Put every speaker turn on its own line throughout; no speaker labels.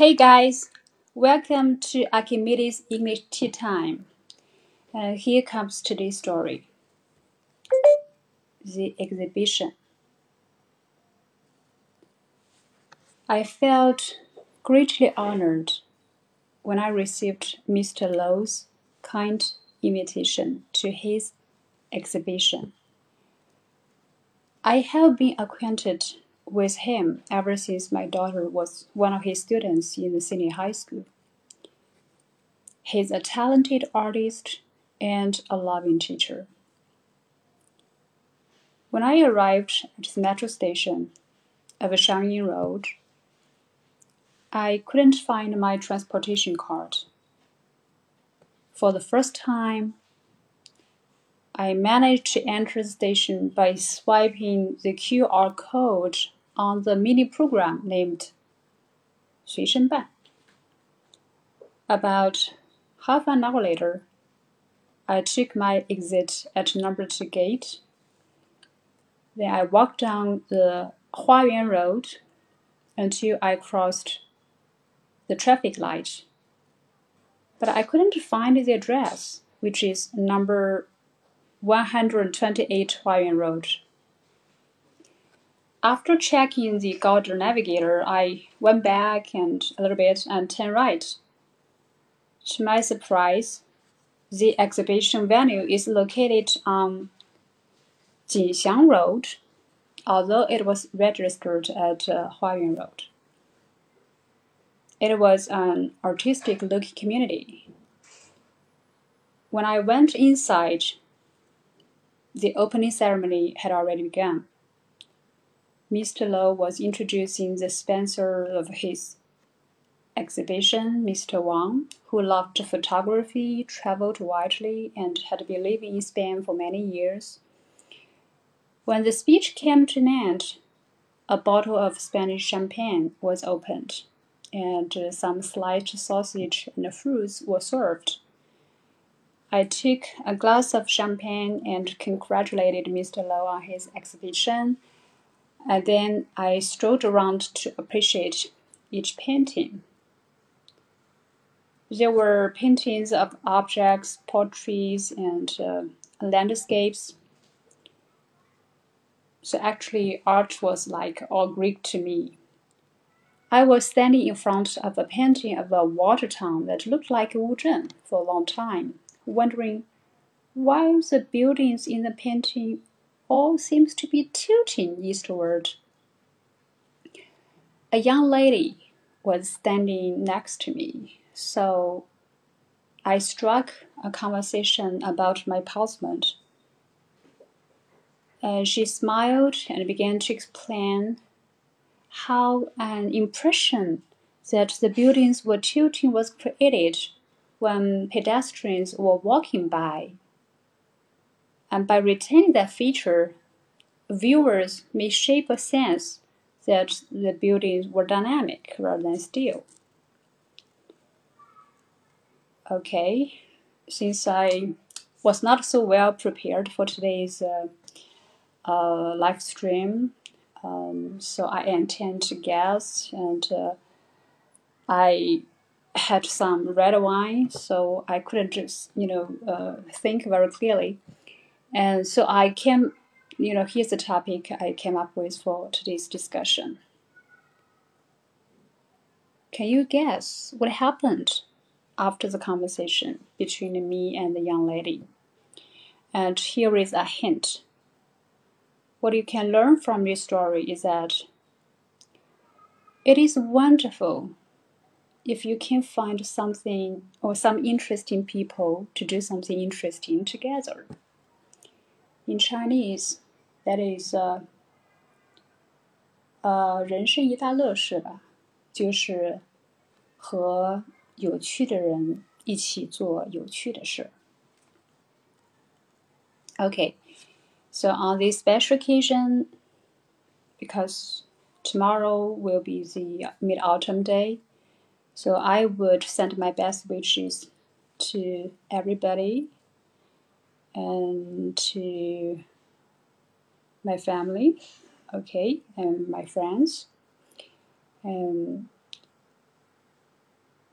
Hey guys, welcome to Archimedes English Tea Time. Uh, here comes today's story The Exhibition. I felt greatly honored when I received Mr. Low's kind invitation to his exhibition. I have been acquainted with him ever since my daughter was one of his students in the senior high school. He's a talented artist and a loving teacher. When I arrived at the metro station of Shangyin Road, I couldn't find my transportation card. For the first time, I managed to enter the station by swiping the QR code on the mini program named 随身办. About half an hour later, I took my exit at number two gate. Then I walked down the Huayuan Road until I crossed the traffic light. But I couldn't find the address, which is number 128 Huayuan Road. After checking the Google Navigator, I went back and a little bit and turned right. To my surprise, the exhibition venue is located on Jinxiang Road, although it was registered at uh, Huayuan Road. It was an artistic looking community. When I went inside, the opening ceremony had already begun. Mr. Low was introducing the sponsor of his exhibition, Mr. Wang, who loved photography, traveled widely, and had been living in Spain for many years. When the speech came to an end, a bottle of Spanish champagne was opened, and some sliced sausage and fruits were served. I took a glass of champagne and congratulated Mr. Low on his exhibition, and then I strolled around to appreciate each painting. There were paintings of objects, portraits, and uh, landscapes. So actually, art was like all Greek to me. I was standing in front of a painting of a water town that looked like Wuzhen for a long time wondering why the buildings in the painting all seems to be tilting eastward. A young lady was standing next to me, so I struck a conversation about my postment. And uh, she smiled and began to explain how an impression that the buildings were tilting was created when pedestrians were walking by. And by retaining that feature, viewers may shape a sense that the buildings were dynamic rather than still. Okay, since I was not so well prepared for today's uh, uh, live stream, um, so I intend to guess and uh, I had some red wine, so I couldn't just, you know, uh, think very clearly. And so I came, you know, here's the topic I came up with for today's discussion. Can you guess what happened after the conversation between me and the young lady? And here is a hint. What you can learn from this story is that it is wonderful if you can find something or some interesting people to do something interesting together. In Chinese, that is 呃呃人生一大乐事吧，就是和有趣的人一起做有趣的事。Okay, so on this special occasion, because tomorrow will be the Mid Autumn Day. So I would send my best wishes to everybody and to my family, okay, and my friends. And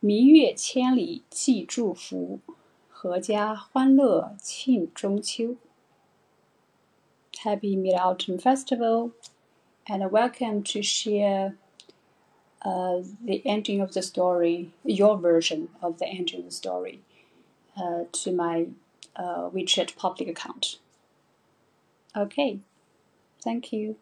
明月千里寄祝福，阖家欢乐庆中秋。Happy Mid Autumn Festival, and welcome to share uh, the ending of the story, your version of the ending of the story, uh, to my uh, WeChat public account. Okay, thank you.